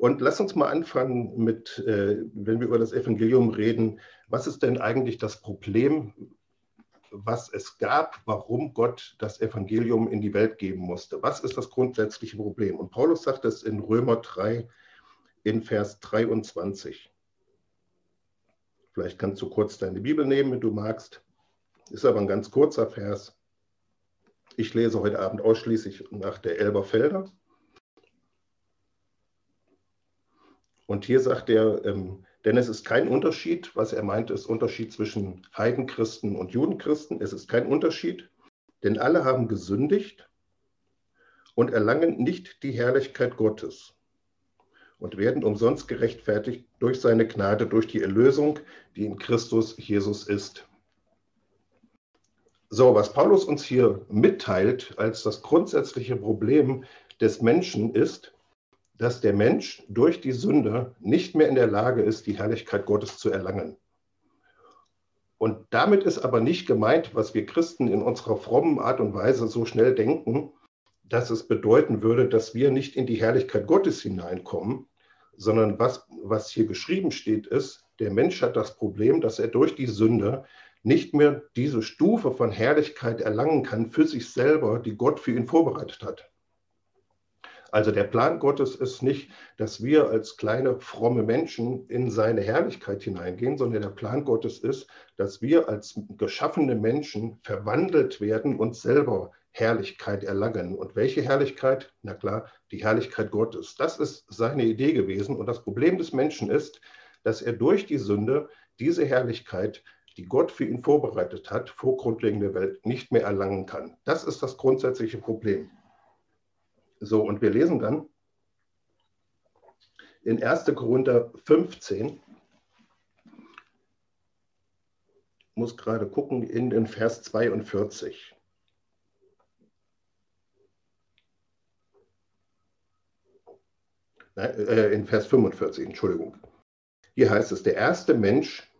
Und lass uns mal anfangen mit, äh, wenn wir über das Evangelium reden, was ist denn eigentlich das Problem, was es gab, warum Gott das Evangelium in die Welt geben musste? Was ist das grundsätzliche Problem? Und Paulus sagt es in Römer 3 in Vers 23. Vielleicht kannst du kurz deine Bibel nehmen, wenn du magst. Ist aber ein ganz kurzer Vers. Ich lese heute Abend ausschließlich nach der Elberfelder. Und hier sagt er, ähm, denn es ist kein Unterschied, was er meint, ist Unterschied zwischen Heidenchristen und Judenchristen. Es ist kein Unterschied, denn alle haben gesündigt und erlangen nicht die Herrlichkeit Gottes und werden umsonst gerechtfertigt durch seine Gnade, durch die Erlösung, die in Christus Jesus ist. So, was Paulus uns hier mitteilt als das grundsätzliche Problem des Menschen ist, dass der Mensch durch die Sünde nicht mehr in der Lage ist, die Herrlichkeit Gottes zu erlangen. Und damit ist aber nicht gemeint, was wir Christen in unserer frommen Art und Weise so schnell denken, dass es bedeuten würde, dass wir nicht in die Herrlichkeit Gottes hineinkommen, sondern was, was hier geschrieben steht, ist, der Mensch hat das Problem, dass er durch die Sünde nicht mehr diese Stufe von Herrlichkeit erlangen kann für sich selber, die Gott für ihn vorbereitet hat. Also der Plan Gottes ist nicht, dass wir als kleine fromme Menschen in seine Herrlichkeit hineingehen, sondern der Plan Gottes ist, dass wir als geschaffene Menschen verwandelt werden und selber Herrlichkeit erlangen. Und welche Herrlichkeit? Na klar, die Herrlichkeit Gottes. Das ist seine Idee gewesen. Und das Problem des Menschen ist, dass er durch die Sünde diese Herrlichkeit, die Gott für ihn vorbereitet hat, vor grundlegender Welt nicht mehr erlangen kann. Das ist das grundsätzliche Problem. So, und wir lesen dann in 1. Korinther 15, muss gerade gucken, in den Vers 42. Äh, in Vers 45, Entschuldigung. Hier heißt es, der erste Mensch,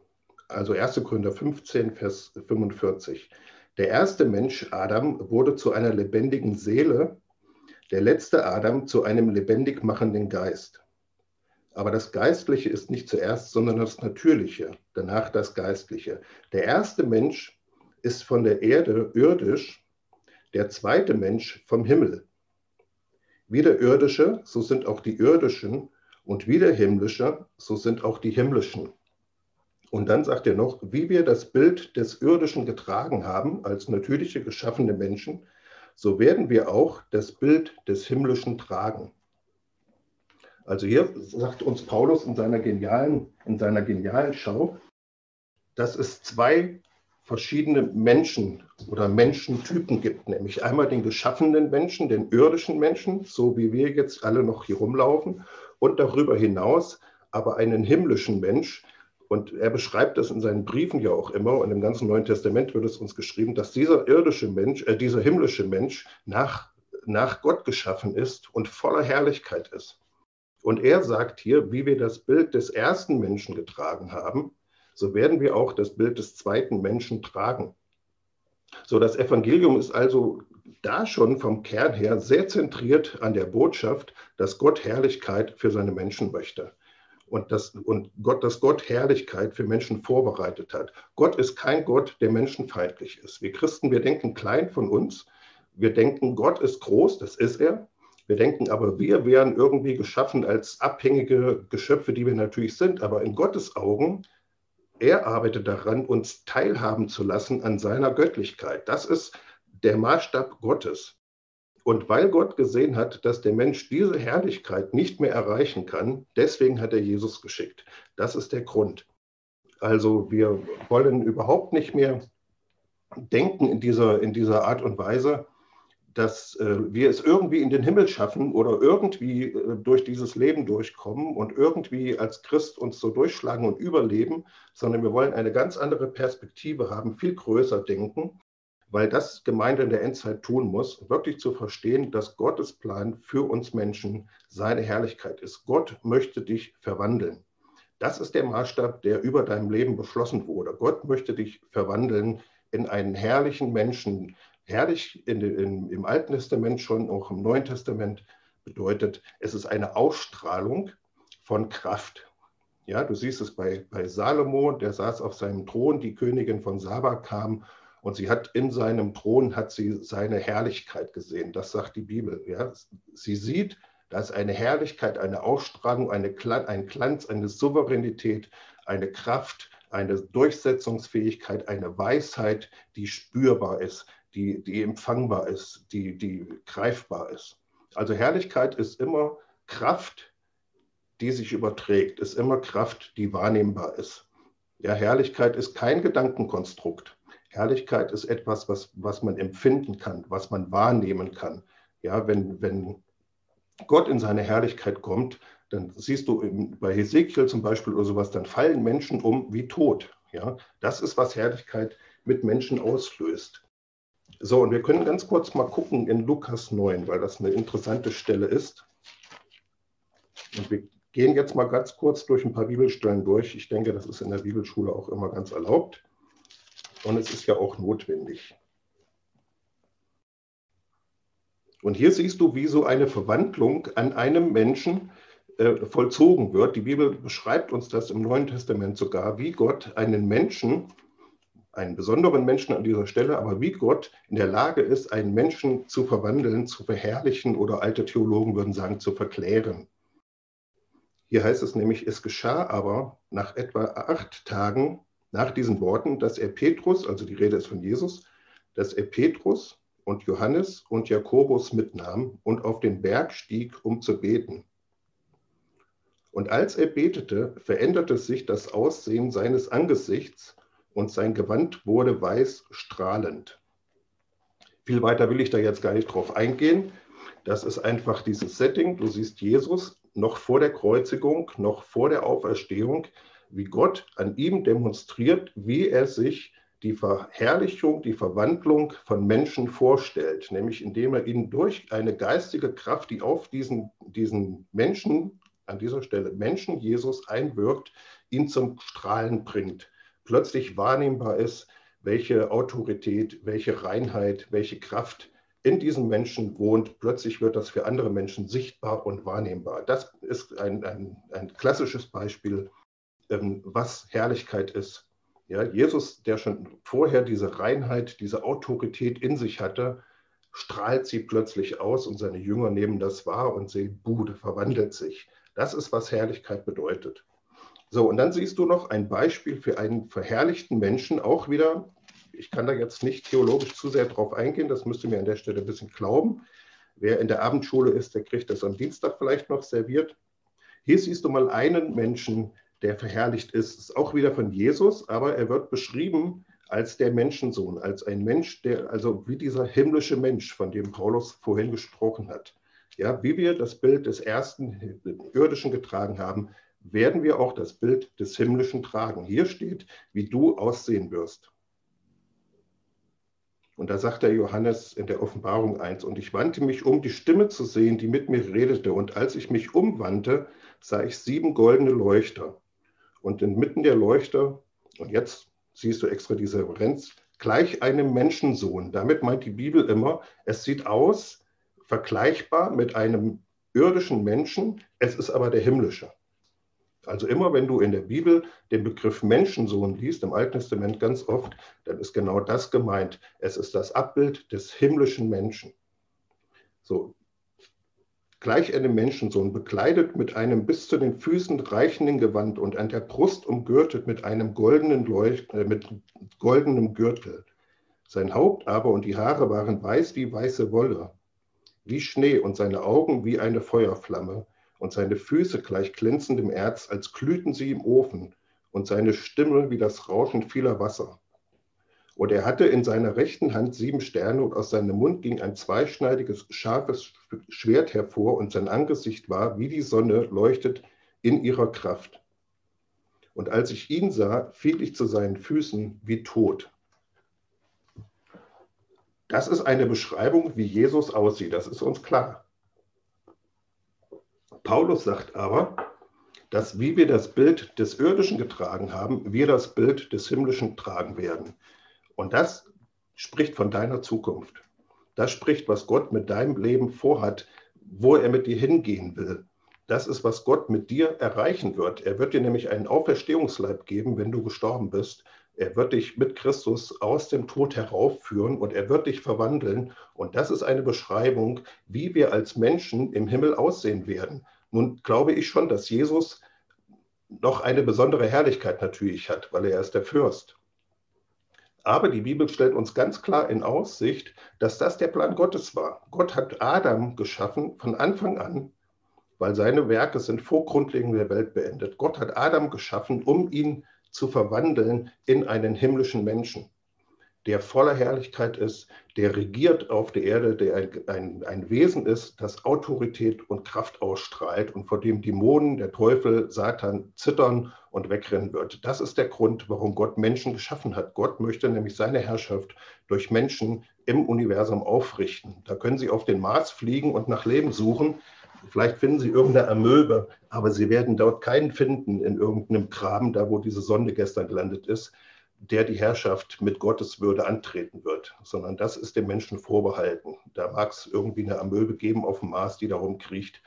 also 1. Korinther 15, Vers 45, der erste Mensch, Adam, wurde zu einer lebendigen Seele der letzte Adam zu einem lebendig machenden Geist. Aber das Geistliche ist nicht zuerst, sondern das Natürliche, danach das Geistliche. Der erste Mensch ist von der Erde irdisch, der zweite Mensch vom Himmel. Wie der irdische, so sind auch die irdischen, und wie der himmlische, so sind auch die himmlischen. Und dann sagt er noch, wie wir das Bild des Irdischen getragen haben als natürliche geschaffene Menschen, so werden wir auch das Bild des Himmlischen tragen. Also hier sagt uns Paulus in seiner genialen, in seiner genialen Schau, dass es zwei verschiedene Menschen oder Menschentypen gibt, nämlich einmal den geschaffenen Menschen, den irdischen Menschen, so wie wir jetzt alle noch hier rumlaufen, und darüber hinaus aber einen himmlischen Mensch, und er beschreibt das in seinen Briefen ja auch immer, und im ganzen Neuen Testament wird es uns geschrieben, dass dieser irdische Mensch, äh, dieser himmlische Mensch nach, nach Gott geschaffen ist und voller Herrlichkeit ist. Und er sagt hier, wie wir das Bild des ersten Menschen getragen haben, so werden wir auch das Bild des zweiten Menschen tragen. So, das Evangelium ist also da schon vom Kern her sehr zentriert an der Botschaft, dass Gott Herrlichkeit für seine Menschen möchte und, das, und Gott, dass Gott Herrlichkeit für Menschen vorbereitet hat. Gott ist kein Gott, der menschenfeindlich ist. Wir Christen, wir denken klein von uns. Wir denken, Gott ist groß, das ist er. Wir denken aber, wir wären irgendwie geschaffen als abhängige Geschöpfe, die wir natürlich sind. Aber in Gottes Augen, er arbeitet daran, uns teilhaben zu lassen an seiner Göttlichkeit. Das ist der Maßstab Gottes. Und weil Gott gesehen hat, dass der Mensch diese Herrlichkeit nicht mehr erreichen kann, deswegen hat er Jesus geschickt. Das ist der Grund. Also wir wollen überhaupt nicht mehr denken in dieser, in dieser Art und Weise, dass äh, wir es irgendwie in den Himmel schaffen oder irgendwie äh, durch dieses Leben durchkommen und irgendwie als Christ uns so durchschlagen und überleben, sondern wir wollen eine ganz andere Perspektive haben, viel größer denken weil das Gemeinde in der Endzeit tun muss, wirklich zu verstehen, dass Gottes Plan für uns Menschen seine Herrlichkeit ist. Gott möchte dich verwandeln. Das ist der Maßstab, der über deinem Leben beschlossen wurde. Gott möchte dich verwandeln in einen herrlichen Menschen. Herrlich in, in, im Alten Testament schon, auch im Neuen Testament bedeutet, es ist eine Ausstrahlung, von Kraft. Ja, du siehst es bei, bei Salomo, der saß auf seinem Thron, die Königin von Saba kam und sie hat in seinem Thron hat sie seine Herrlichkeit gesehen. Das sagt die Bibel. Ja. Sie sieht, da ist eine Herrlichkeit, eine Ausstrahlung, eine, ein Glanz, eine Souveränität, eine Kraft, eine Durchsetzungsfähigkeit, eine Weisheit, die spürbar ist, die, die empfangbar ist, die, die greifbar ist. Also Herrlichkeit ist immer Kraft, die sich überträgt, ist immer Kraft, die wahrnehmbar ist. Ja, Herrlichkeit ist kein Gedankenkonstrukt. Herrlichkeit ist etwas, was, was man empfinden kann, was man wahrnehmen kann. Ja, wenn, wenn Gott in seine Herrlichkeit kommt, dann siehst du bei Hesekiel zum Beispiel oder sowas, dann fallen Menschen um wie tot. Ja, das ist, was Herrlichkeit mit Menschen auslöst. So, und wir können ganz kurz mal gucken in Lukas 9, weil das eine interessante Stelle ist. Und wir gehen jetzt mal ganz kurz durch ein paar Bibelstellen durch. Ich denke, das ist in der Bibelschule auch immer ganz erlaubt. Und es ist ja auch notwendig. Und hier siehst du, wie so eine Verwandlung an einem Menschen äh, vollzogen wird. Die Bibel beschreibt uns das im Neuen Testament sogar, wie Gott einen Menschen einen besonderen Menschen an dieser Stelle, aber wie Gott in der Lage ist, einen Menschen zu verwandeln, zu verherrlichen oder alte Theologen würden sagen, zu verklären. Hier heißt es nämlich, es geschah aber nach etwa acht Tagen nach diesen Worten, dass er Petrus, also die Rede ist von Jesus, dass er Petrus und Johannes und Jakobus mitnahm und auf den Berg stieg, um zu beten. Und als er betete, veränderte sich das Aussehen seines Angesichts und sein Gewand wurde weiß strahlend. Viel weiter will ich da jetzt gar nicht drauf eingehen. Das ist einfach dieses Setting. Du siehst Jesus noch vor der Kreuzigung, noch vor der Auferstehung, wie Gott an ihm demonstriert, wie er sich die Verherrlichung, die Verwandlung von Menschen vorstellt, nämlich indem er ihnen durch eine geistige Kraft, die auf diesen, diesen Menschen, an dieser Stelle Menschen Jesus einwirkt, ihn zum Strahlen bringt plötzlich wahrnehmbar ist, welche Autorität, welche Reinheit, welche Kraft in diesem Menschen wohnt. Plötzlich wird das für andere Menschen sichtbar und wahrnehmbar. Das ist ein, ein, ein klassisches Beispiel, was Herrlichkeit ist. Ja, Jesus, der schon vorher diese Reinheit, diese Autorität in sich hatte, strahlt sie plötzlich aus und seine Jünger nehmen das wahr und sehen, Bude verwandelt sich. Das ist, was Herrlichkeit bedeutet. So, und dann siehst du noch ein Beispiel für einen verherrlichten Menschen, auch wieder, ich kann da jetzt nicht theologisch zu sehr drauf eingehen, das müsste mir an der Stelle ein bisschen glauben. Wer in der Abendschule ist, der kriegt das am Dienstag vielleicht noch serviert. Hier siehst du mal einen Menschen, der verherrlicht ist. Ist auch wieder von Jesus, aber er wird beschrieben als der Menschensohn, als ein Mensch, der, also wie dieser himmlische Mensch, von dem Paulus vorhin gesprochen hat. Ja, wie wir das Bild des ersten irdischen getragen haben, werden wir auch das Bild des Himmlischen tragen. Hier steht, wie du aussehen wirst. Und da sagt der Johannes in der Offenbarung 1, und ich wandte mich um, die Stimme zu sehen, die mit mir redete. Und als ich mich umwandte, sah ich sieben goldene Leuchter. Und inmitten der Leuchter, und jetzt siehst du extra diese Referenz, gleich einem Menschensohn. Damit meint die Bibel immer, es sieht aus vergleichbar mit einem irdischen Menschen, es ist aber der himmlische. Also immer wenn du in der Bibel den Begriff Menschensohn liest, im Alten Testament ganz oft, dann ist genau das gemeint. Es ist das Abbild des himmlischen Menschen. So, gleich einem Menschensohn, bekleidet mit einem bis zu den Füßen reichenden Gewand und an der Brust umgürtet mit einem goldenen Leucht, äh, mit goldenem Gürtel. Sein Haupt aber und die Haare waren weiß wie weiße Wolle, wie Schnee und seine Augen wie eine Feuerflamme und seine Füße gleich glänzendem Erz, als glühten sie im Ofen, und seine Stimme wie das Rauschen vieler Wasser. Und er hatte in seiner rechten Hand sieben Sterne, und aus seinem Mund ging ein zweischneidiges, scharfes Schwert hervor, und sein Angesicht war, wie die Sonne leuchtet in ihrer Kraft. Und als ich ihn sah, fiel ich zu seinen Füßen wie tot. Das ist eine Beschreibung, wie Jesus aussieht, das ist uns klar. Paulus sagt aber, dass wie wir das Bild des Irdischen getragen haben, wir das Bild des Himmlischen tragen werden. Und das spricht von deiner Zukunft. Das spricht, was Gott mit deinem Leben vorhat, wo er mit dir hingehen will. Das ist, was Gott mit dir erreichen wird. Er wird dir nämlich einen Auferstehungsleib geben, wenn du gestorben bist. Er wird dich mit Christus aus dem Tod heraufführen und er wird dich verwandeln. Und das ist eine Beschreibung, wie wir als Menschen im Himmel aussehen werden. Nun glaube ich schon, dass Jesus noch eine besondere Herrlichkeit natürlich hat, weil er ist der Fürst. Aber die Bibel stellt uns ganz klar in Aussicht, dass das der Plan Gottes war. Gott hat Adam geschaffen von Anfang an, weil seine Werke sind vor Grundlegung der Welt beendet. Gott hat Adam geschaffen, um ihn zu verwandeln in einen himmlischen Menschen, der voller Herrlichkeit ist, der regiert auf der Erde, der ein, ein, ein, Wesen ist, das Autorität und Kraft ausstrahlt und vor dem Dämonen, der Teufel, Satan zittern und wegrennen wird. Das ist der Grund, warum Gott Menschen geschaffen hat. Gott möchte nämlich seine Herrschaft durch Menschen im Universum aufrichten. Da können Sie auf den Mars fliegen und nach Leben suchen. Vielleicht finden Sie irgendeine Amöbe, aber Sie werden dort keinen finden in irgendeinem Graben, da wo diese Sonde gestern gelandet ist, der die Herrschaft mit Gottes Würde antreten wird, sondern das ist dem Menschen vorbehalten. Da mag es irgendwie eine Amöbe geben auf dem Mars, die darum kriecht.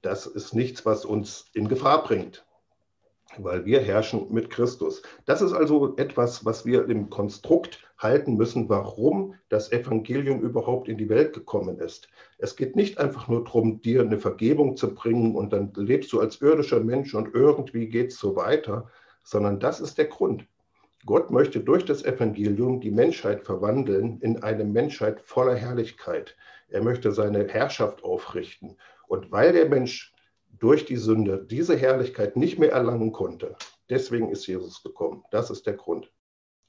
Das ist nichts, was uns in Gefahr bringt weil wir herrschen mit Christus. Das ist also etwas, was wir im Konstrukt halten müssen, warum das Evangelium überhaupt in die Welt gekommen ist. Es geht nicht einfach nur darum, dir eine Vergebung zu bringen und dann lebst du als irdischer Mensch und irgendwie geht es so weiter, sondern das ist der Grund. Gott möchte durch das Evangelium die Menschheit verwandeln in eine Menschheit voller Herrlichkeit. Er möchte seine Herrschaft aufrichten. Und weil der Mensch durch die Sünde diese Herrlichkeit nicht mehr erlangen konnte. Deswegen ist Jesus gekommen. Das ist der Grund.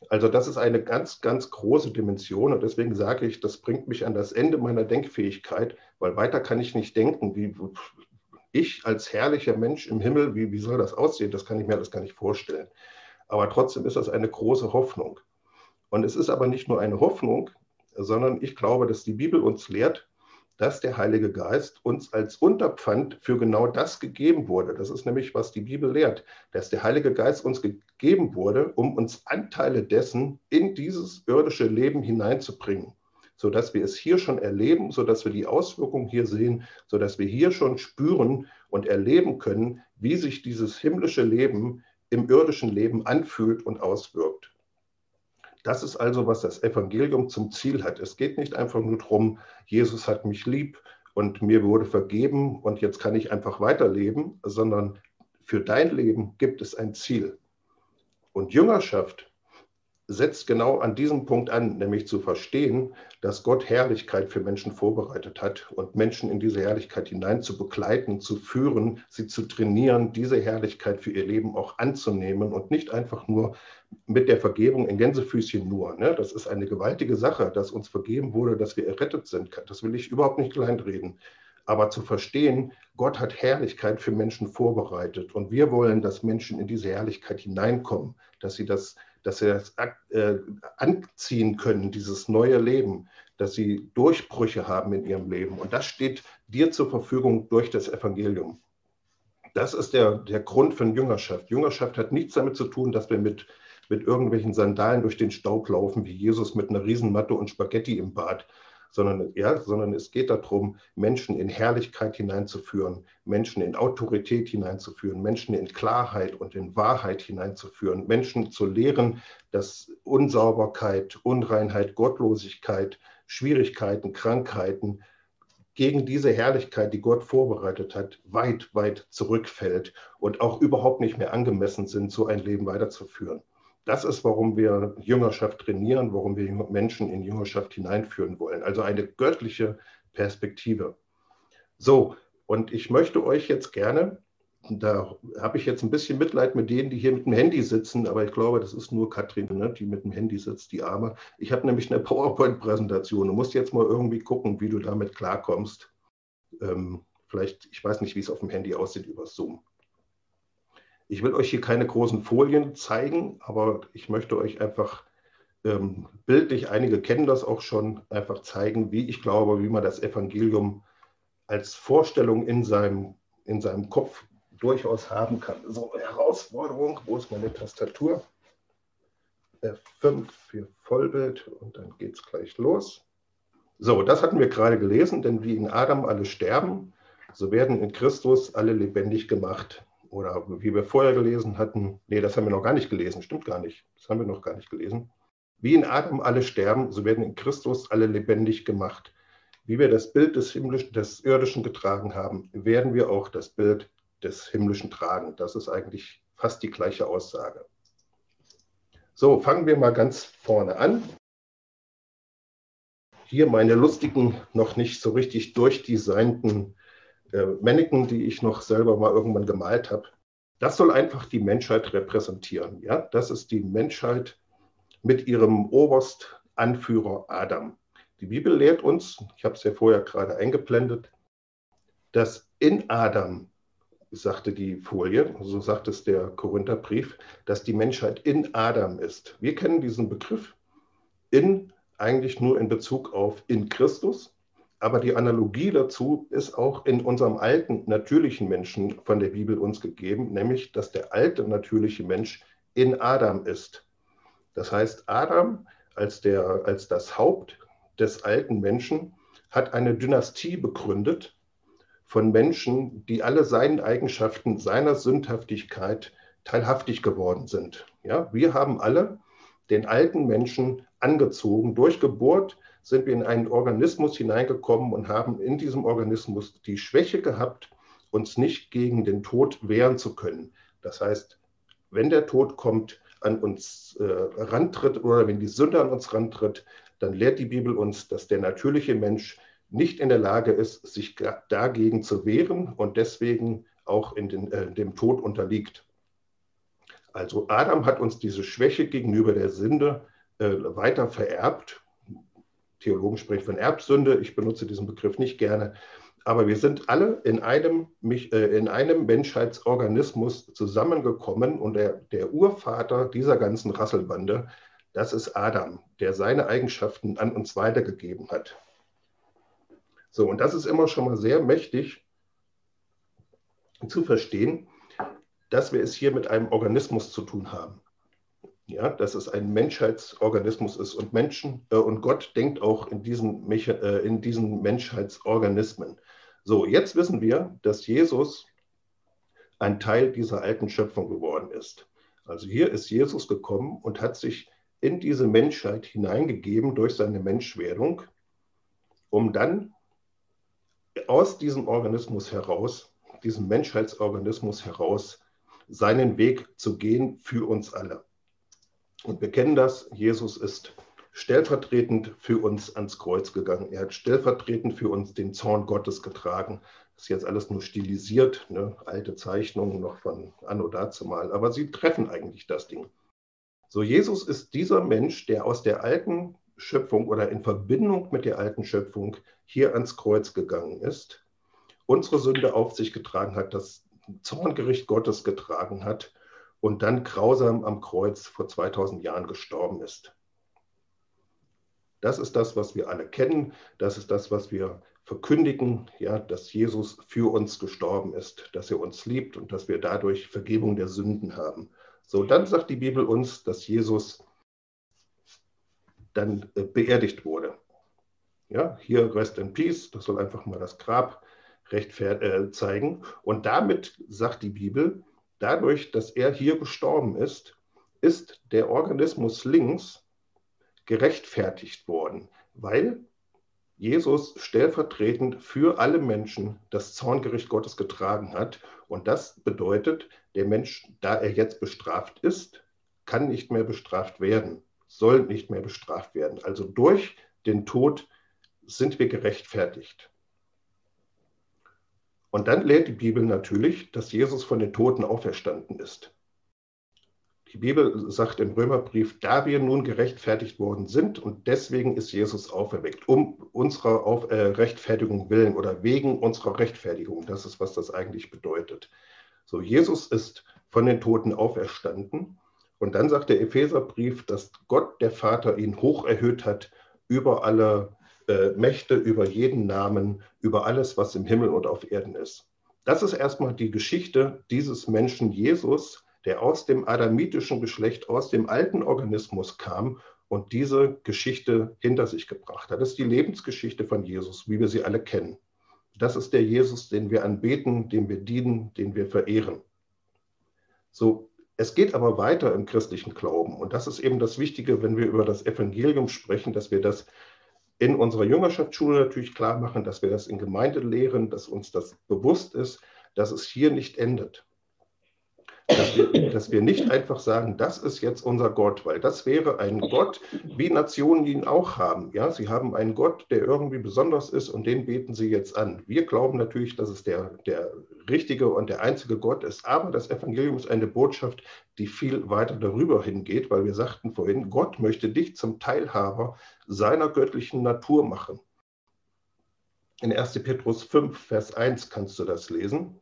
Also das ist eine ganz, ganz große Dimension und deswegen sage ich, das bringt mich an das Ende meiner Denkfähigkeit, weil weiter kann ich nicht denken, wie ich als herrlicher Mensch im Himmel, wie, wie soll das aussehen? Das kann ich mir alles gar nicht vorstellen. Aber trotzdem ist das eine große Hoffnung. Und es ist aber nicht nur eine Hoffnung, sondern ich glaube, dass die Bibel uns lehrt, dass der Heilige Geist uns als Unterpfand für genau das gegeben wurde. Das ist nämlich, was die Bibel lehrt, dass der Heilige Geist uns gegeben wurde, um uns Anteile dessen in dieses irdische Leben hineinzubringen, sodass wir es hier schon erleben, sodass wir die Auswirkungen hier sehen, sodass wir hier schon spüren und erleben können, wie sich dieses himmlische Leben im irdischen Leben anfühlt und auswirkt. Das ist also, was das Evangelium zum Ziel hat. Es geht nicht einfach nur darum, Jesus hat mich lieb und mir wurde vergeben und jetzt kann ich einfach weiterleben, sondern für dein Leben gibt es ein Ziel. Und Jüngerschaft setzt genau an diesem Punkt an, nämlich zu verstehen, dass Gott Herrlichkeit für Menschen vorbereitet hat und Menschen in diese Herrlichkeit hinein zu begleiten, zu führen, sie zu trainieren, diese Herrlichkeit für ihr Leben auch anzunehmen und nicht einfach nur mit der Vergebung in Gänsefüßchen nur. Ne? Das ist eine gewaltige Sache, dass uns vergeben wurde, dass wir errettet sind. Das will ich überhaupt nicht kleinreden. Aber zu verstehen, Gott hat Herrlichkeit für Menschen vorbereitet und wir wollen, dass Menschen in diese Herrlichkeit hineinkommen, dass sie das dass sie das äh, anziehen können, dieses neue Leben, dass sie Durchbrüche haben in ihrem Leben. Und das steht dir zur Verfügung durch das Evangelium. Das ist der, der Grund von Jüngerschaft. Jüngerschaft hat nichts damit zu tun, dass wir mit, mit irgendwelchen Sandalen durch den Staub laufen, wie Jesus mit einer Riesenmatte und Spaghetti im Bad, sondern, ja, sondern es geht darum, Menschen in Herrlichkeit hineinzuführen, Menschen in Autorität hineinzuführen, Menschen in Klarheit und in Wahrheit hineinzuführen, Menschen zu lehren, dass Unsauberkeit, Unreinheit, Gottlosigkeit, Schwierigkeiten, Krankheiten gegen diese Herrlichkeit, die Gott vorbereitet hat, weit, weit zurückfällt und auch überhaupt nicht mehr angemessen sind, so ein Leben weiterzuführen. Das ist, warum wir Jüngerschaft trainieren, warum wir Menschen in Jüngerschaft hineinführen wollen. Also eine göttliche Perspektive. So, und ich möchte euch jetzt gerne, da habe ich jetzt ein bisschen Mitleid mit denen, die hier mit dem Handy sitzen, aber ich glaube, das ist nur Katrin, ne, die mit dem Handy sitzt, die Arme. Ich habe nämlich eine PowerPoint-Präsentation. Du musst jetzt mal irgendwie gucken, wie du damit klarkommst. Ähm, vielleicht, ich weiß nicht, wie es auf dem Handy aussieht über Zoom. Ich will euch hier keine großen Folien zeigen, aber ich möchte euch einfach ähm, bildlich, einige kennen das auch schon, einfach zeigen, wie ich glaube, wie man das Evangelium als Vorstellung in seinem, in seinem Kopf durchaus haben kann. So, Herausforderung, wo ist meine Tastatur? F5 für Vollbild und dann geht es gleich los. So, das hatten wir gerade gelesen, denn wie in Adam alle sterben, so werden in Christus alle lebendig gemacht. Oder wie wir vorher gelesen hatten, nee, das haben wir noch gar nicht gelesen, stimmt gar nicht. Das haben wir noch gar nicht gelesen. Wie in Adam alle sterben, so werden in Christus alle lebendig gemacht. Wie wir das Bild des, Himmlischen, des Irdischen getragen haben, werden wir auch das Bild des Himmlischen tragen. Das ist eigentlich fast die gleiche Aussage. So, fangen wir mal ganz vorne an. Hier meine lustigen, noch nicht so richtig durchdesignten äh, Mannequin, die ich noch selber mal irgendwann gemalt habe. Das soll einfach die Menschheit repräsentieren. Ja? Das ist die Menschheit mit ihrem Oberstanführer Adam. Die Bibel lehrt uns, ich habe es ja vorher gerade eingeblendet, dass in Adam, sagte die Folie, so sagt es der Korintherbrief, dass die Menschheit in Adam ist. Wir kennen diesen Begriff in eigentlich nur in Bezug auf in Christus. Aber die Analogie dazu ist auch in unserem alten natürlichen Menschen von der Bibel uns gegeben, nämlich dass der alte natürliche Mensch in Adam ist. Das heißt, Adam als, der, als das Haupt des alten Menschen hat eine Dynastie begründet von Menschen, die alle seinen Eigenschaften, seiner Sündhaftigkeit teilhaftig geworden sind. Ja, wir haben alle den alten Menschen angezogen durch Geburt sind wir in einen Organismus hineingekommen und haben in diesem Organismus die Schwäche gehabt, uns nicht gegen den Tod wehren zu können. Das heißt, wenn der Tod kommt, an uns äh, rantritt oder wenn die Sünde an uns rantritt, dann lehrt die Bibel uns, dass der natürliche Mensch nicht in der Lage ist, sich dagegen zu wehren und deswegen auch in den, äh, dem Tod unterliegt. Also Adam hat uns diese Schwäche gegenüber der Sünde äh, weiter vererbt Theologen sprechen von Erbsünde. Ich benutze diesen Begriff nicht gerne. Aber wir sind alle in einem, äh, in einem Menschheitsorganismus zusammengekommen und der, der Urvater dieser ganzen Rasselbande, das ist Adam, der seine Eigenschaften an uns weitergegeben hat. So, und das ist immer schon mal sehr mächtig zu verstehen, dass wir es hier mit einem Organismus zu tun haben ja, dass es ein Menschheitsorganismus ist und Menschen äh, und Gott denkt auch in diesen, äh, in diesen Menschheitsorganismen. So, jetzt wissen wir, dass Jesus ein Teil dieser alten Schöpfung geworden ist. Also hier ist Jesus gekommen und hat sich in diese Menschheit hineingegeben durch seine Menschwerdung, um dann aus diesem Organismus heraus, diesem Menschheitsorganismus heraus, seinen Weg zu gehen für uns alle. Und wir kennen das, Jesus ist stellvertretend für uns ans Kreuz gegangen. Er hat stellvertretend für uns den Zorn Gottes getragen. Das ist jetzt alles nur stilisiert, ne? alte Zeichnungen noch von Anno dazumal, aber sie treffen eigentlich das Ding. So, Jesus ist dieser Mensch, der aus der alten Schöpfung oder in Verbindung mit der alten Schöpfung hier ans Kreuz gegangen ist, unsere Sünde auf sich getragen hat, das Zorngericht Gottes getragen hat und dann grausam am Kreuz vor 2000 Jahren gestorben ist. Das ist das, was wir alle kennen. Das ist das, was wir verkündigen, ja, dass Jesus für uns gestorben ist, dass er uns liebt und dass wir dadurch Vergebung der Sünden haben. So, dann sagt die Bibel uns, dass Jesus dann äh, beerdigt wurde. Ja, hier Rest in Peace, das soll einfach mal das Grab rechtfert äh, zeigen. Und damit sagt die Bibel, dadurch, dass er hier gestorben ist, ist der Organismus links gerechtfertigt worden, weil Jesus stellvertretend für alle Menschen das Zorngericht Gottes getragen hat. Und das bedeutet, der Mensch, da er jetzt bestraft ist, kann nicht mehr bestraft werden, soll nicht mehr bestraft werden. Also durch den Tod sind wir gerechtfertigt. Und dann lehrt die Bibel natürlich, dass Jesus von den Toten auferstanden ist. Die Bibel sagt im Römerbrief, da wir nun gerechtfertigt worden sind und deswegen ist Jesus auferweckt, um unserer Auf äh, Rechtfertigung willen oder wegen unserer Rechtfertigung. Das ist, was das eigentlich bedeutet. So, Jesus ist von den Toten auferstanden. Und dann sagt der Epheserbrief, dass Gott, der Vater, ihn hoch erhöht hat über alle äh, Mächte, über jeden Namen, über alles, was im Himmel und auf Erden ist. Das ist erstmal die Geschichte dieses Menschen Jesus, der aus dem adamitischen Geschlecht, aus dem alten Organismus kam und diese Geschichte hinter sich gebracht hat. Das ist die Lebensgeschichte von Jesus, wie wir sie alle kennen. Das ist der Jesus, den wir anbeten, dem wir dienen, den wir verehren. So, es geht aber weiter im christlichen Glauben. Und das ist eben das Wichtige, wenn wir über das Evangelium sprechen, dass wir das in unserer Jüngerschaftsschule natürlich klar machen, dass wir das in Gemeinde lehren, dass uns das bewusst ist, dass es hier nicht endet dass wir, dass wir nicht einfach sagen, das ist jetzt unser Gott, weil das wäre ein Gott, wie Nationen ihn auch haben. Ja, sie haben einen Gott, der irgendwie besonders ist und den beten sie jetzt an. Wir glauben natürlich, dass es der, der richtige und der einzige Gott ist, aber das Evangelium ist eine Botschaft, die viel weiter darüber hingeht, weil wir sagten vorhin, Gott möchte dich zum Teilhaber seiner göttlichen Natur machen. In 1. Petrus 5, Vers 1 kannst du das lesen.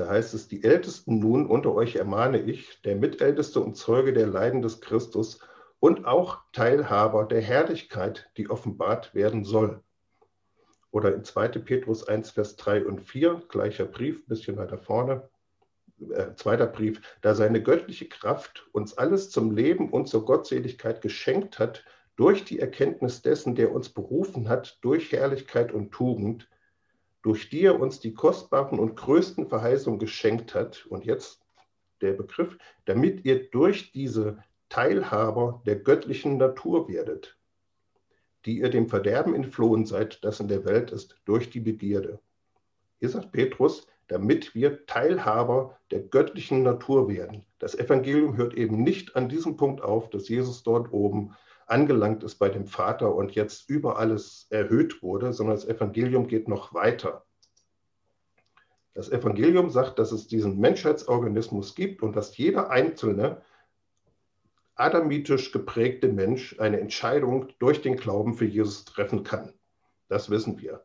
Da heißt es, die Ältesten nun unter euch ermahne ich, der Mitälteste und Zeuge der Leiden des Christus und auch Teilhaber der Herrlichkeit, die offenbart werden soll. Oder in 2. Petrus 1, Vers 3 und 4, gleicher Brief, bisschen weiter vorne, äh, zweiter Brief, da seine göttliche Kraft uns alles zum Leben und zur Gottseligkeit geschenkt hat, durch die Erkenntnis dessen, der uns berufen hat, durch Herrlichkeit und Tugend, durch die er uns die kostbaren und größten Verheißungen geschenkt hat. Und jetzt der Begriff, damit ihr durch diese Teilhaber der göttlichen Natur werdet, die ihr dem Verderben entflohen seid, das in der Welt ist, durch die Begierde. Hier sagt Petrus, damit wir Teilhaber der göttlichen Natur werden. Das Evangelium hört eben nicht an diesem Punkt auf, dass Jesus dort oben angelangt ist bei dem Vater und jetzt über alles erhöht wurde, sondern das Evangelium geht noch weiter. Das Evangelium sagt, dass es diesen Menschheitsorganismus gibt und dass jeder einzelne adamitisch geprägte Mensch eine Entscheidung durch den Glauben für Jesus treffen kann. Das wissen wir.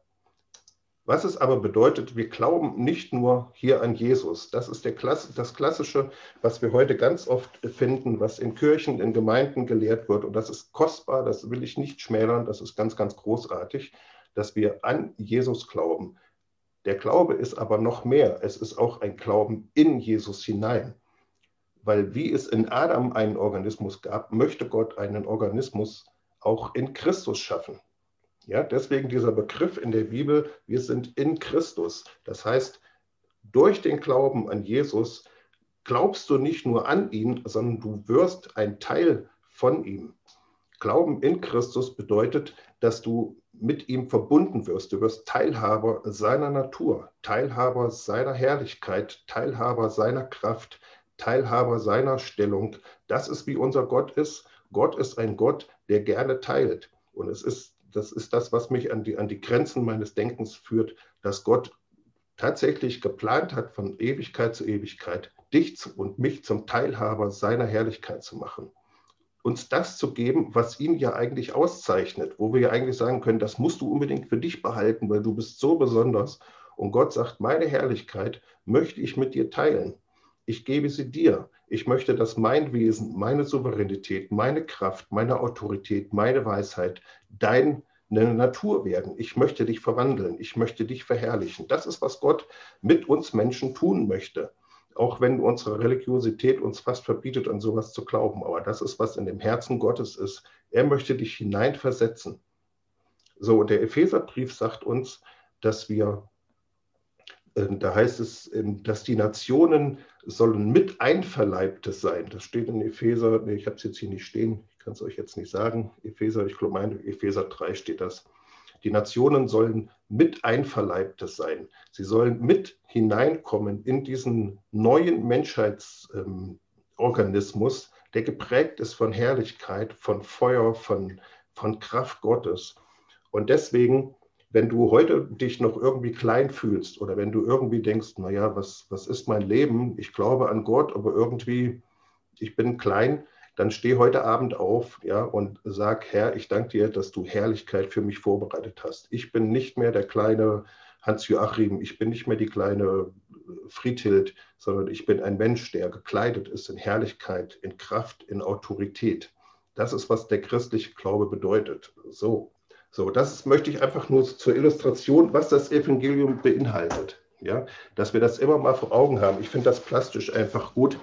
Was es aber bedeutet, wir glauben nicht nur hier an Jesus. Das ist Klasse, das Klassische, was wir heute ganz oft finden, was in Kirchen, in Gemeinden gelehrt wird. Und das ist kostbar, das will ich nicht schmälern, das ist ganz, ganz großartig, dass wir an Jesus glauben. Der Glaube ist aber noch mehr. Es ist auch ein Glauben in Jesus hinein. Weil wie es in Adam einen Organismus gab, möchte Gott einen Organismus auch in Christus schaffen. Ja, deswegen dieser Begriff in der Bibel, wir sind in Christus. Das heißt, durch den Glauben an Jesus glaubst du nicht nur an ihn, sondern du wirst ein Teil von ihm. Glauben in Christus bedeutet, dass du mit ihm verbunden wirst. Du wirst Teilhaber seiner Natur, Teilhaber seiner Herrlichkeit, Teilhaber seiner Kraft, Teilhaber seiner Stellung. Das ist, wie unser Gott ist. Gott ist ein Gott, der gerne teilt. Und es ist das ist das, was mich an die, an die Grenzen meines Denkens führt, dass Gott tatsächlich geplant hat, von Ewigkeit zu Ewigkeit dich und mich zum Teilhaber seiner Herrlichkeit zu machen. Uns das zu geben, was ihn ja eigentlich auszeichnet, wo wir ja eigentlich sagen können, das musst du unbedingt für dich behalten, weil du bist so besonders. Und Gott sagt, meine Herrlichkeit möchte ich mit dir teilen. Ich gebe sie dir. Ich möchte, dass mein Wesen, meine Souveränität, meine Kraft, meine Autorität, meine Weisheit deine Natur werden. Ich möchte dich verwandeln. Ich möchte dich verherrlichen. Das ist, was Gott mit uns Menschen tun möchte. Auch wenn unsere Religiosität uns fast verbietet, an sowas zu glauben. Aber das ist, was in dem Herzen Gottes ist. Er möchte dich hineinversetzen. So, der Epheserbrief sagt uns, dass wir da heißt es, ähm, dass die Nationen sollen mit Einverleibtes sein. Das steht in Epheser, nee, ich habe es jetzt hier nicht stehen, ich kann es euch jetzt nicht sagen. Epheser, ich meine, Epheser 3 steht das. Die Nationen sollen mit Einverleibtes sein. Sie sollen mit hineinkommen in diesen neuen Menschheitsorganismus, der geprägt ist von Herrlichkeit, von Feuer, von, von Kraft Gottes. Und deswegen wenn du heute dich noch irgendwie klein fühlst oder wenn du irgendwie denkst, naja, was, was ist mein Leben? Ich glaube an Gott, aber irgendwie, ich bin klein, dann steh heute Abend auf ja, und sag, Herr, ich danke dir, dass du Herrlichkeit für mich vorbereitet hast. Ich bin nicht mehr der kleine Hans-Joachim, ich bin nicht mehr die kleine Friedhild, sondern ich bin ein Mensch, der gekleidet ist in Herrlichkeit, in Kraft, in Autorität. Das ist, was der christliche Glaube bedeutet. So, so, das möchte ich einfach nur zur Illustration, was das Evangelium beinhaltet. Ja, dass wir das immer mal vor Augen haben. Ich finde das plastisch einfach gut.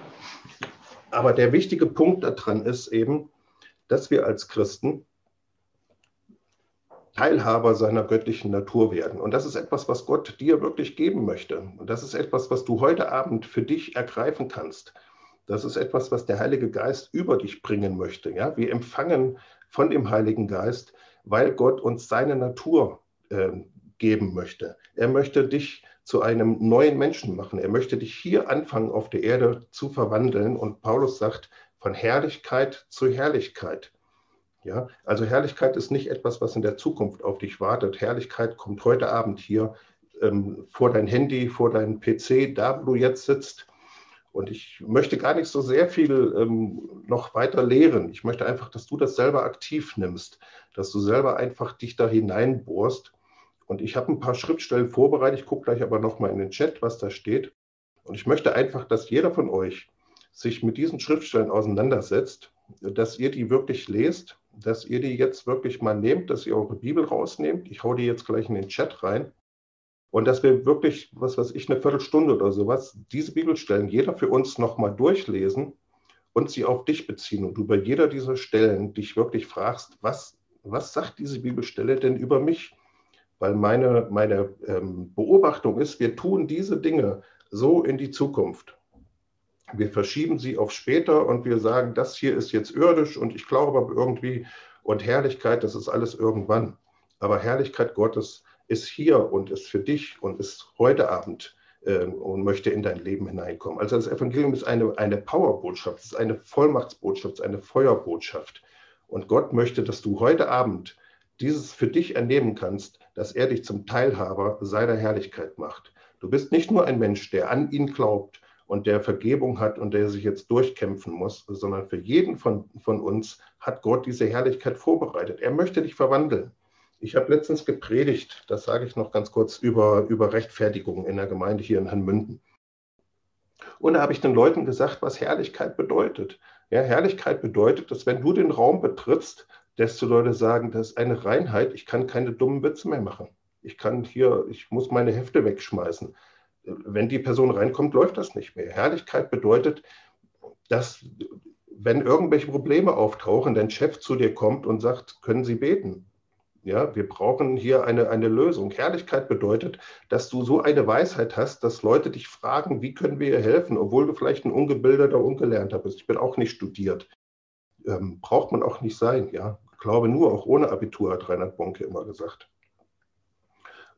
Aber der wichtige Punkt daran ist eben, dass wir als Christen Teilhaber seiner göttlichen Natur werden. Und das ist etwas, was Gott dir wirklich geben möchte. Und das ist etwas, was du heute Abend für dich ergreifen kannst. Das ist etwas, was der Heilige Geist über dich bringen möchte. Ja? Wir empfangen von dem Heiligen Geist, weil Gott uns seine Natur äh, geben möchte. Er möchte dich zu einem neuen Menschen machen. Er möchte dich hier anfangen, auf der Erde zu verwandeln. Und Paulus sagt, von Herrlichkeit zu Herrlichkeit. Ja, also Herrlichkeit ist nicht etwas, was in der Zukunft auf dich wartet. Herrlichkeit kommt heute Abend hier ähm, vor dein Handy, vor deinen PC, da wo du jetzt sitzt. Und ich möchte gar nicht so sehr viel ähm, noch weiter lehren. Ich möchte einfach, dass du das selber aktiv nimmst, dass du selber einfach dich da hineinbohrst. Und ich habe ein paar Schriftstellen vorbereitet. Ich gucke gleich aber nochmal in den Chat, was da steht. Und ich möchte einfach, dass jeder von euch sich mit diesen Schriftstellen auseinandersetzt, dass ihr die wirklich lest dass ihr die jetzt wirklich mal nehmt, dass ihr eure Bibel rausnehmt. Ich hau die jetzt gleich in den Chat rein. Und dass wir wirklich, was weiß ich, eine Viertelstunde oder sowas, diese Bibelstellen jeder für uns nochmal durchlesen und sie auf dich beziehen. Und du bei jeder dieser Stellen dich wirklich fragst, was, was sagt diese Bibelstelle denn über mich? Weil meine, meine ähm, Beobachtung ist, wir tun diese Dinge so in die Zukunft. Wir verschieben sie auf später und wir sagen, das hier ist jetzt irdisch und ich glaube aber irgendwie und Herrlichkeit, das ist alles irgendwann. Aber Herrlichkeit Gottes ist hier und ist für dich und ist heute Abend äh, und möchte in dein Leben hineinkommen. Also das Evangelium ist eine, eine Powerbotschaft, es ist eine Vollmachtsbotschaft, es ist eine Feuerbotschaft. Und Gott möchte, dass du heute Abend dieses für dich ernehmen kannst, dass er dich zum Teilhaber seiner Herrlichkeit macht. Du bist nicht nur ein Mensch, der an ihn glaubt und der Vergebung hat und der sich jetzt durchkämpfen muss, sondern für jeden von, von uns hat Gott diese Herrlichkeit vorbereitet. Er möchte dich verwandeln. Ich habe letztens gepredigt, das sage ich noch ganz kurz, über, über Rechtfertigung in der Gemeinde hier in Hanmünden. Und da habe ich den Leuten gesagt, was Herrlichkeit bedeutet. Ja, Herrlichkeit bedeutet, dass wenn du den Raum betrittst, desto Leute sagen, das ist eine Reinheit, ich kann keine dummen Witze mehr machen. Ich kann hier, ich muss meine Hefte wegschmeißen wenn die Person reinkommt, läuft das nicht mehr. Herrlichkeit bedeutet, dass wenn irgendwelche Probleme auftauchen, dein Chef zu dir kommt und sagt, können Sie beten? Ja, wir brauchen hier eine, eine Lösung. Herrlichkeit bedeutet, dass du so eine Weisheit hast, dass Leute dich fragen, wie können wir ihr helfen, obwohl du vielleicht ein ungebildeter, ungelernter bist. Ich bin auch nicht studiert. Ähm, braucht man auch nicht sein, ja. Ich glaube nur, auch ohne Abitur, hat Reinhard Bonke immer gesagt.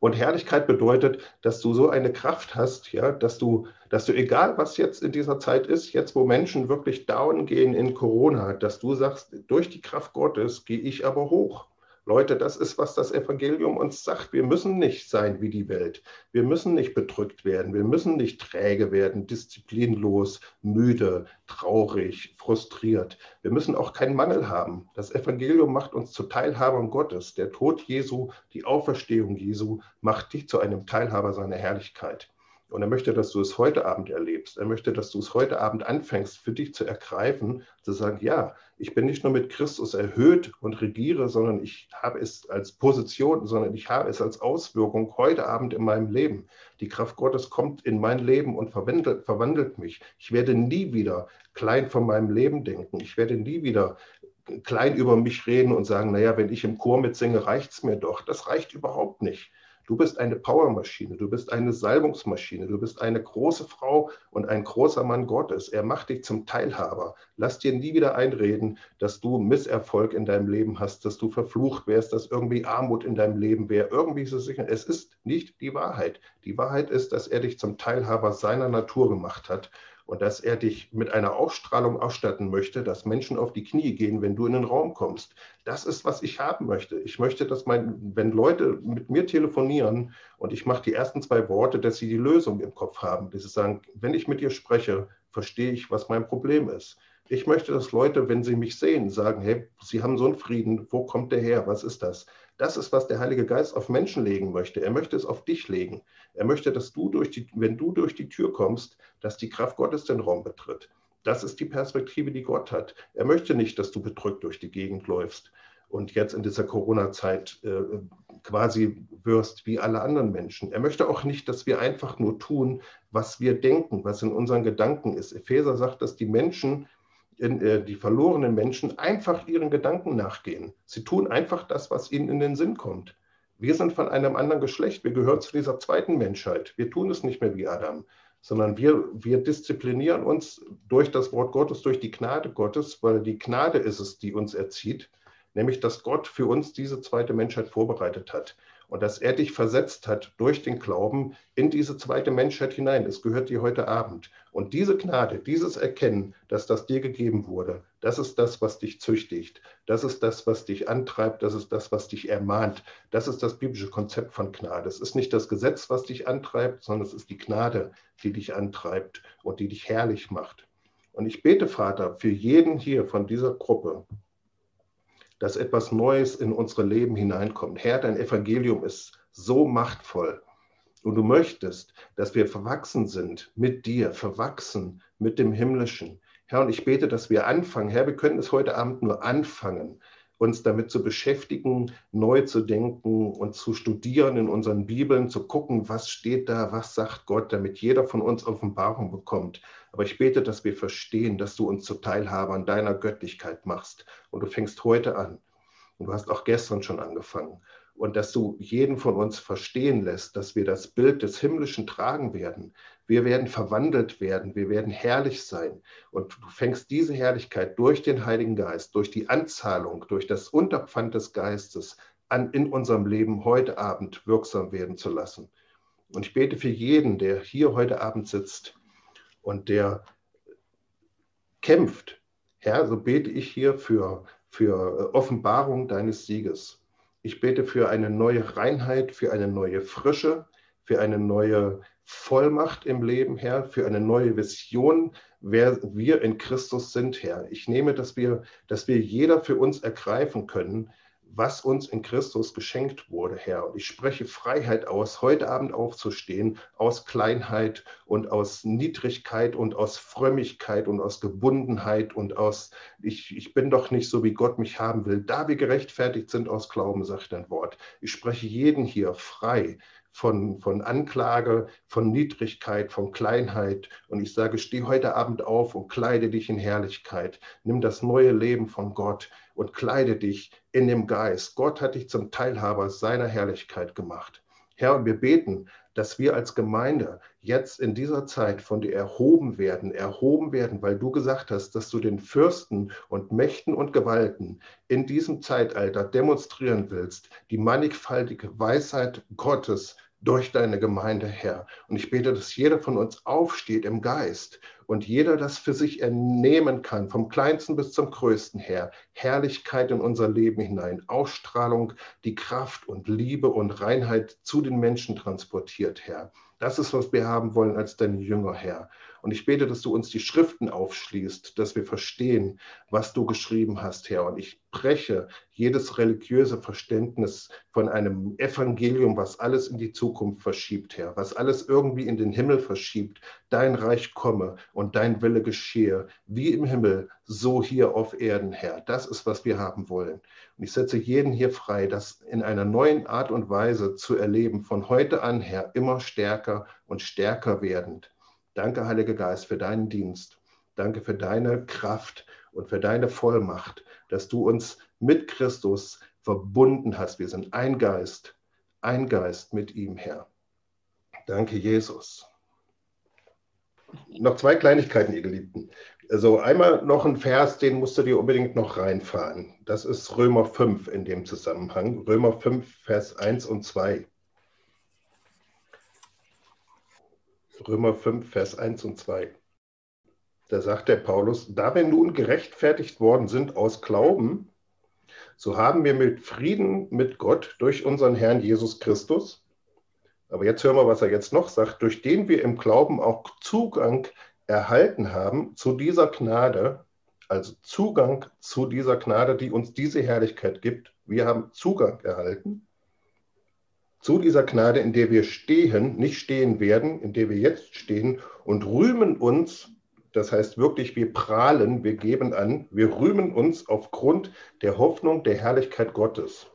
Und Herrlichkeit bedeutet, dass du so eine Kraft hast, ja, dass du, dass du, egal was jetzt in dieser Zeit ist, jetzt wo Menschen wirklich down gehen in Corona, dass du sagst, durch die Kraft Gottes gehe ich aber hoch. Leute, das ist, was das Evangelium uns sagt. Wir müssen nicht sein wie die Welt. Wir müssen nicht bedrückt werden. Wir müssen nicht träge werden, disziplinlos, müde, traurig, frustriert. Wir müssen auch keinen Mangel haben. Das Evangelium macht uns zu Teilhabern Gottes. Der Tod Jesu, die Auferstehung Jesu macht dich zu einem Teilhaber seiner Herrlichkeit. Und er möchte, dass du es heute Abend erlebst. Er möchte, dass du es heute Abend anfängst, für dich zu ergreifen, zu sagen, ja, ich bin nicht nur mit Christus erhöht und regiere, sondern ich habe es als Position, sondern ich habe es als Auswirkung heute Abend in meinem Leben. Die Kraft Gottes kommt in mein Leben und verwandelt, verwandelt mich. Ich werde nie wieder klein von meinem Leben denken. Ich werde nie wieder klein über mich reden und sagen, naja, wenn ich im Chor mitsinge, reicht es mir doch. Das reicht überhaupt nicht. Du bist eine Powermaschine, du bist eine Salbungsmaschine, du bist eine große Frau und ein großer Mann Gottes. Er macht dich zum Teilhaber. Lass dir nie wieder einreden, dass du Misserfolg in deinem Leben hast, dass du verflucht wärst, dass irgendwie Armut in deinem Leben wäre. Irgendwie ist es sicher. Es ist nicht die Wahrheit. Die Wahrheit ist, dass er dich zum Teilhaber seiner Natur gemacht hat und dass er dich mit einer Ausstrahlung ausstatten möchte, dass Menschen auf die Knie gehen, wenn du in den Raum kommst. Das ist, was ich haben möchte. Ich möchte, dass mein, wenn Leute mit mir telefonieren und ich mache die ersten zwei Worte, dass sie die Lösung im Kopf haben, dass sie sagen, wenn ich mit dir spreche, verstehe ich, was mein Problem ist. Ich möchte, dass Leute, wenn sie mich sehen, sagen, hey, sie haben so einen Frieden, wo kommt der her? Was ist das? Das ist, was der Heilige Geist auf Menschen legen möchte. Er möchte es auf dich legen. Er möchte, dass du durch die, wenn du durch die Tür kommst, dass die Kraft Gottes den Raum betritt. Das ist die Perspektive, die Gott hat. Er möchte nicht, dass du bedrückt durch die Gegend läufst und jetzt in dieser Corona-Zeit äh, quasi wirst wie alle anderen Menschen. Er möchte auch nicht, dass wir einfach nur tun, was wir denken, was in unseren Gedanken ist. Epheser sagt, dass die Menschen die verlorenen Menschen einfach ihren Gedanken nachgehen. Sie tun einfach das, was ihnen in den Sinn kommt. Wir sind von einem anderen Geschlecht. Wir gehören zu dieser zweiten Menschheit. Wir tun es nicht mehr wie Adam, sondern wir, wir disziplinieren uns durch das Wort Gottes, durch die Gnade Gottes, weil die Gnade ist es, die uns erzieht, nämlich dass Gott für uns diese zweite Menschheit vorbereitet hat und dass er dich versetzt hat durch den Glauben in diese zweite Menschheit hinein. Es gehört dir heute Abend. Und diese Gnade, dieses Erkennen, dass das dir gegeben wurde, das ist das, was dich züchtigt. Das ist das, was dich antreibt. Das ist das, was dich ermahnt. Das ist das biblische Konzept von Gnade. Es ist nicht das Gesetz, was dich antreibt, sondern es ist die Gnade, die dich antreibt und die dich herrlich macht. Und ich bete, Vater, für jeden hier von dieser Gruppe, dass etwas Neues in unsere Leben hineinkommt. Herr, dein Evangelium ist so machtvoll. Und du möchtest, dass wir verwachsen sind mit dir, verwachsen mit dem Himmlischen. Herr, und ich bete, dass wir anfangen. Herr, wir können es heute Abend nur anfangen, uns damit zu beschäftigen, neu zu denken und zu studieren in unseren Bibeln, zu gucken, was steht da, was sagt Gott, damit jeder von uns Offenbarung bekommt. Aber ich bete, dass wir verstehen, dass du uns zu Teilhabern deiner Göttlichkeit machst. Und du fängst heute an. Und du hast auch gestern schon angefangen. Und dass du jeden von uns verstehen lässt, dass wir das Bild des Himmlischen tragen werden. Wir werden verwandelt werden, wir werden herrlich sein. Und du fängst diese Herrlichkeit durch den Heiligen Geist, durch die Anzahlung, durch das Unterpfand des Geistes an in unserem Leben heute Abend wirksam werden zu lassen. Und ich bete für jeden, der hier heute Abend sitzt, und der kämpft. Herr, so bete ich hier für, für Offenbarung deines Sieges. Ich bete für eine neue Reinheit, für eine neue Frische, für eine neue Vollmacht im Leben, Herr, für eine neue Vision, wer wir in Christus sind, Herr. Ich nehme, dass wir, dass wir jeder für uns ergreifen können, was uns in Christus geschenkt wurde, Herr. Und ich spreche Freiheit aus, heute Abend aufzustehen, aus Kleinheit und aus Niedrigkeit und aus Frömmigkeit und aus Gebundenheit und aus, ich, ich bin doch nicht so, wie Gott mich haben will. Da wir gerechtfertigt sind aus Glauben, sagt dein Wort. Ich spreche jeden hier frei von, von Anklage, von Niedrigkeit, von Kleinheit. Und ich sage, steh heute Abend auf und kleide dich in Herrlichkeit. Nimm das neue Leben von Gott und kleide dich in dem Geist. Gott hat dich zum Teilhaber seiner Herrlichkeit gemacht. Herr, und wir beten, dass wir als Gemeinde jetzt in dieser Zeit von dir erhoben werden, erhoben werden, weil du gesagt hast, dass du den Fürsten und Mächten und Gewalten in diesem Zeitalter demonstrieren willst, die mannigfaltige Weisheit Gottes durch deine Gemeinde, Herr. Und ich bete, dass jeder von uns aufsteht im Geist und jeder das für sich ernehmen kann, vom kleinsten bis zum größten her. Herrlichkeit in unser Leben hinein, Ausstrahlung, die Kraft und Liebe und Reinheit zu den Menschen transportiert, Herr. Das ist, was wir haben wollen als deine Jünger, Herr. Und ich bete, dass du uns die Schriften aufschließt, dass wir verstehen, was du geschrieben hast, Herr. Und ich breche jedes religiöse Verständnis von einem Evangelium, was alles in die Zukunft verschiebt, Herr, was alles irgendwie in den Himmel verschiebt. Dein Reich komme und dein Wille geschehe, wie im Himmel, so hier auf Erden, Herr. Das ist, was wir haben wollen. Und ich setze jeden hier frei, das in einer neuen Art und Weise zu erleben, von heute an, Herr, immer stärker und stärker werdend. Danke, Heiliger Geist, für deinen Dienst. Danke für deine Kraft und für deine Vollmacht, dass du uns mit Christus verbunden hast. Wir sind ein Geist, ein Geist mit ihm, Herr. Danke, Jesus. Noch zwei Kleinigkeiten, ihr Geliebten. Also einmal noch ein Vers, den musst du dir unbedingt noch reinfahren. Das ist Römer 5 in dem Zusammenhang. Römer 5, Vers 1 und 2. Römer 5, Vers 1 und 2. Da sagt der Paulus, da wir nun gerechtfertigt worden sind aus Glauben, so haben wir mit Frieden mit Gott durch unseren Herrn Jesus Christus. Aber jetzt hören wir, was er jetzt noch sagt, durch den wir im Glauben auch Zugang erhalten haben zu dieser Gnade, also Zugang zu dieser Gnade, die uns diese Herrlichkeit gibt. Wir haben Zugang erhalten zu dieser Gnade, in der wir stehen, nicht stehen werden, in der wir jetzt stehen und rühmen uns, das heißt wirklich, wir prahlen, wir geben an, wir rühmen uns aufgrund der Hoffnung der Herrlichkeit Gottes.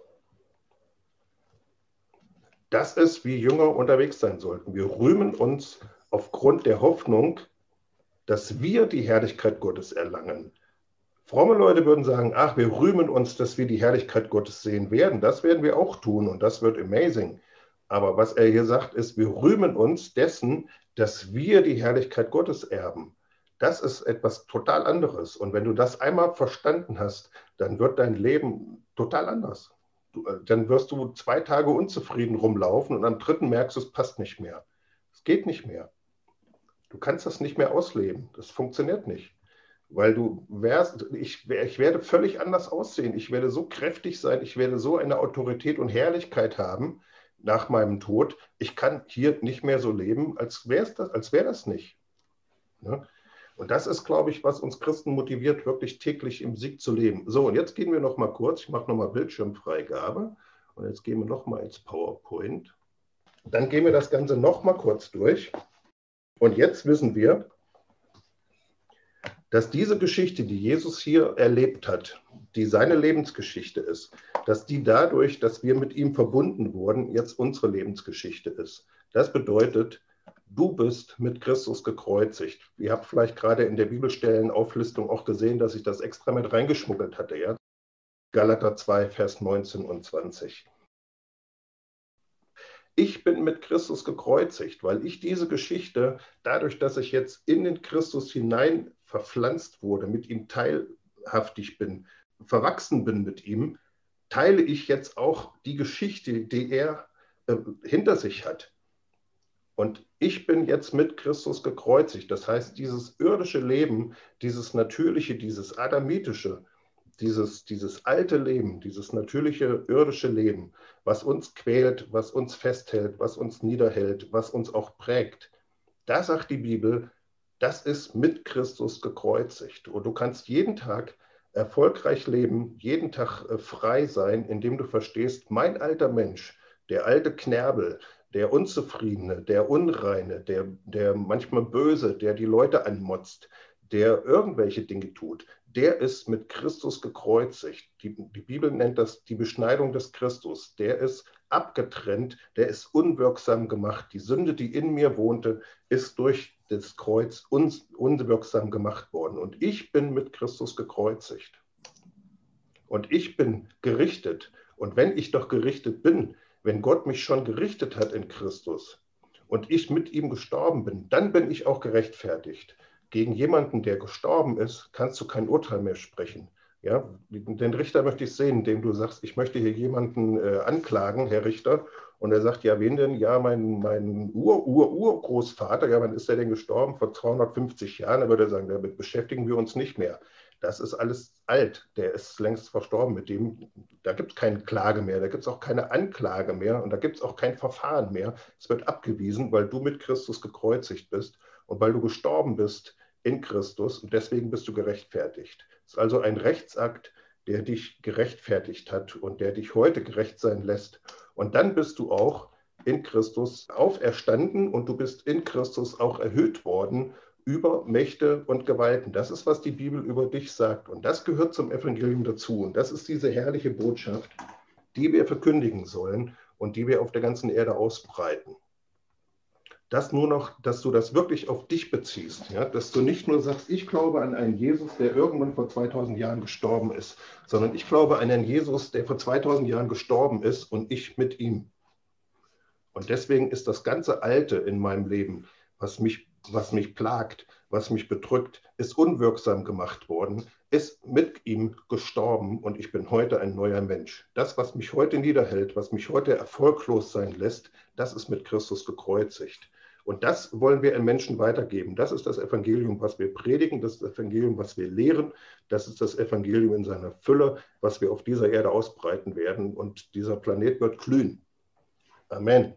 Das ist, wie Jünger unterwegs sein sollten. Wir rühmen uns aufgrund der Hoffnung, dass wir die Herrlichkeit Gottes erlangen. Fromme Leute würden sagen, ach, wir rühmen uns, dass wir die Herrlichkeit Gottes sehen werden. Das werden wir auch tun und das wird amazing. Aber was er hier sagt, ist, wir rühmen uns dessen, dass wir die Herrlichkeit Gottes erben. Das ist etwas total anderes. Und wenn du das einmal verstanden hast, dann wird dein Leben total anders. Du, äh, dann wirst du zwei Tage unzufrieden rumlaufen und am dritten merkst du, es passt nicht mehr. Es geht nicht mehr. Du kannst das nicht mehr ausleben. Das funktioniert nicht weil du wärst, ich, ich werde völlig anders aussehen. Ich werde so kräftig sein, ich werde so eine Autorität und Herrlichkeit haben nach meinem Tod. Ich kann hier nicht mehr so leben, als wäre das, wäre das nicht. Ne? Und das ist, glaube ich, was uns Christen motiviert, wirklich täglich im Sieg zu leben. So, und jetzt gehen wir noch mal kurz, ich mache noch mal Bildschirmfreigabe und jetzt gehen wir noch mal ins PowerPoint. Dann gehen wir das Ganze noch mal kurz durch. Und jetzt wissen wir, dass diese Geschichte, die Jesus hier erlebt hat, die seine Lebensgeschichte ist, dass die dadurch, dass wir mit ihm verbunden wurden, jetzt unsere Lebensgeschichte ist. Das bedeutet, du bist mit Christus gekreuzigt. Ihr habt vielleicht gerade in der Bibelstellenauflistung auch gesehen, dass ich das extra mit reingeschmuggelt hatte. Ja? Galater 2, Vers 19 und 20. Ich bin mit Christus gekreuzigt, weil ich diese Geschichte, dadurch, dass ich jetzt in den Christus hinein verpflanzt wurde, mit ihm teilhaftig bin, verwachsen bin mit ihm, teile ich jetzt auch die Geschichte, die er äh, hinter sich hat. Und ich bin jetzt mit Christus gekreuzigt. Das heißt, dieses irdische Leben, dieses natürliche, dieses adamitische, dieses, dieses alte Leben, dieses natürliche irdische Leben, was uns quält, was uns festhält, was uns niederhält, was uns auch prägt, da sagt die Bibel, das ist mit Christus gekreuzigt. Und du kannst jeden Tag erfolgreich leben, jeden Tag äh, frei sein, indem du verstehst, mein alter Mensch, der alte Knerbel, der Unzufriedene, der Unreine, der, der manchmal Böse, der die Leute anmotzt, der irgendwelche Dinge tut, der ist mit Christus gekreuzigt. Die, die, Bibel nennt das die Beschneidung des Christus. Der ist abgetrennt, der ist unwirksam gemacht. Die Sünde, die in mir wohnte, ist durch das Kreuz uns unwirksam gemacht worden. Und ich bin mit Christus gekreuzigt. Und ich bin gerichtet. Und wenn ich doch gerichtet bin, wenn Gott mich schon gerichtet hat in Christus und ich mit ihm gestorben bin, dann bin ich auch gerechtfertigt. Gegen jemanden, der gestorben ist, kannst du kein Urteil mehr sprechen. Ja, den Richter möchte ich sehen, dem du sagst, ich möchte hier jemanden äh, anklagen, Herr Richter, und er sagt, ja, wen denn? Ja, mein, mein Ur-Ur-Urgroßvater, ja, wann ist der denn gestorben? Vor 250 Jahren. Da würde er sagen, damit beschäftigen wir uns nicht mehr. Das ist alles alt, der ist längst verstorben mit dem. Da gibt es keine Klage mehr, da gibt es auch keine Anklage mehr und da gibt es auch kein Verfahren mehr. Es wird abgewiesen, weil du mit Christus gekreuzigt bist und weil du gestorben bist in Christus und deswegen bist du gerechtfertigt. Es ist also ein Rechtsakt, der dich gerechtfertigt hat und der dich heute gerecht sein lässt. Und dann bist du auch in Christus auferstanden und du bist in Christus auch erhöht worden über Mächte und Gewalten. Das ist, was die Bibel über dich sagt. Und das gehört zum Evangelium dazu. Und das ist diese herrliche Botschaft, die wir verkündigen sollen und die wir auf der ganzen Erde ausbreiten das nur noch, dass du das wirklich auf dich beziehst, ja? dass du nicht nur sagst, ich glaube an einen Jesus, der irgendwann vor 2000 Jahren gestorben ist, sondern ich glaube an einen Jesus, der vor 2000 Jahren gestorben ist und ich mit ihm. Und deswegen ist das ganze Alte in meinem Leben, was mich, was mich plagt, was mich bedrückt, ist unwirksam gemacht worden, ist mit ihm gestorben und ich bin heute ein neuer Mensch. Das, was mich heute niederhält, was mich heute erfolglos sein lässt, das ist mit Christus gekreuzigt. Und das wollen wir den Menschen weitergeben. Das ist das Evangelium, was wir predigen, das ist das Evangelium, was wir lehren, das ist das Evangelium in seiner Fülle, was wir auf dieser Erde ausbreiten werden. Und dieser Planet wird glühen. Amen.